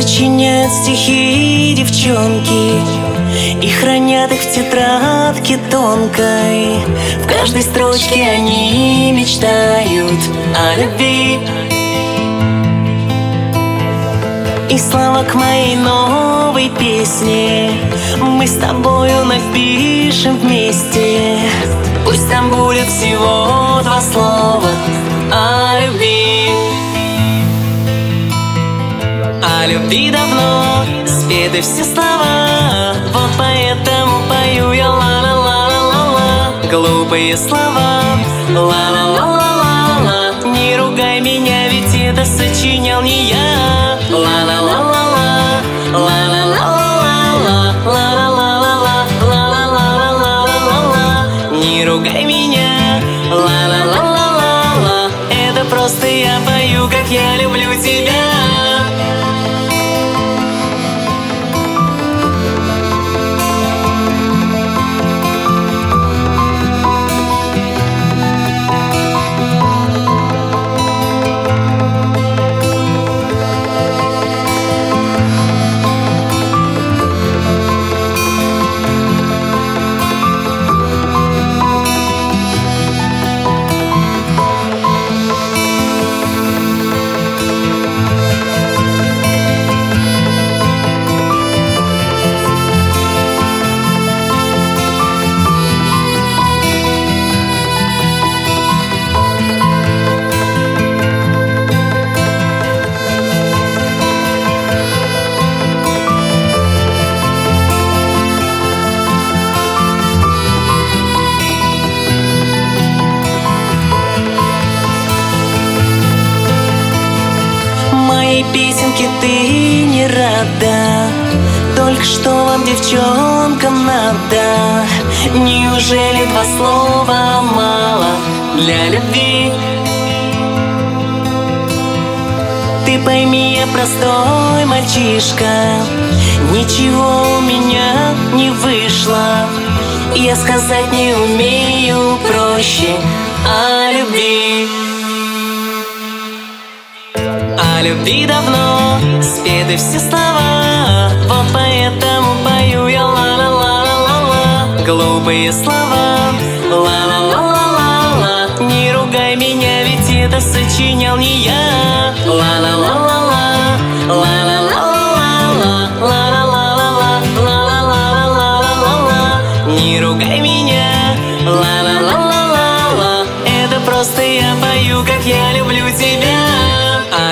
Сочиняют стихи девчонки И хранят их в тетрадке тонкой. В каждой строчке они мечтают о любви. И слова к моей новой песне Мы с тобою напишем вместе. Пусть там будет всего два слова о любви Любви давно спеты все слова. Вот поэтому пою я ла-ла-ла-ла-ла Глупые слова. Ла-ла-ла-ла-ла Не ругай меня, ведь это сочинял не я песенке ты не рада. Только что вам, девчонкам, надо. Неужели два слова мало для любви? Ты пойми, я простой мальчишка. Ничего у меня не вышло. Я сказать не умею проще о любви о любви давно. Спеты все слова Вот поэтому пою я ла-ла-ла-ла-ла Глупые слова ла-ла-ла-ла-ла Не ругай меня, ведь это сочинял не я. Ла-ла-ла-ла-ла Ла-ла-ла-ла-ла Ла-ла-ла-ла-ла Ла-ла-ла-ла-ла Не ругай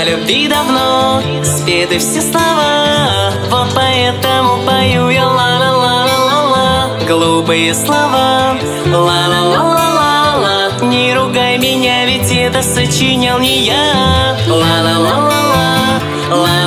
любви давно. Спеты все слова. Вот поэтому пою я ла-ла-ла-ла-ла Глупые слова. Ла-ла-ла-ла-ла Не ругай меня, ведь это сочинял не я. Ла-ла-ла-ла-ла Ла-ла-ла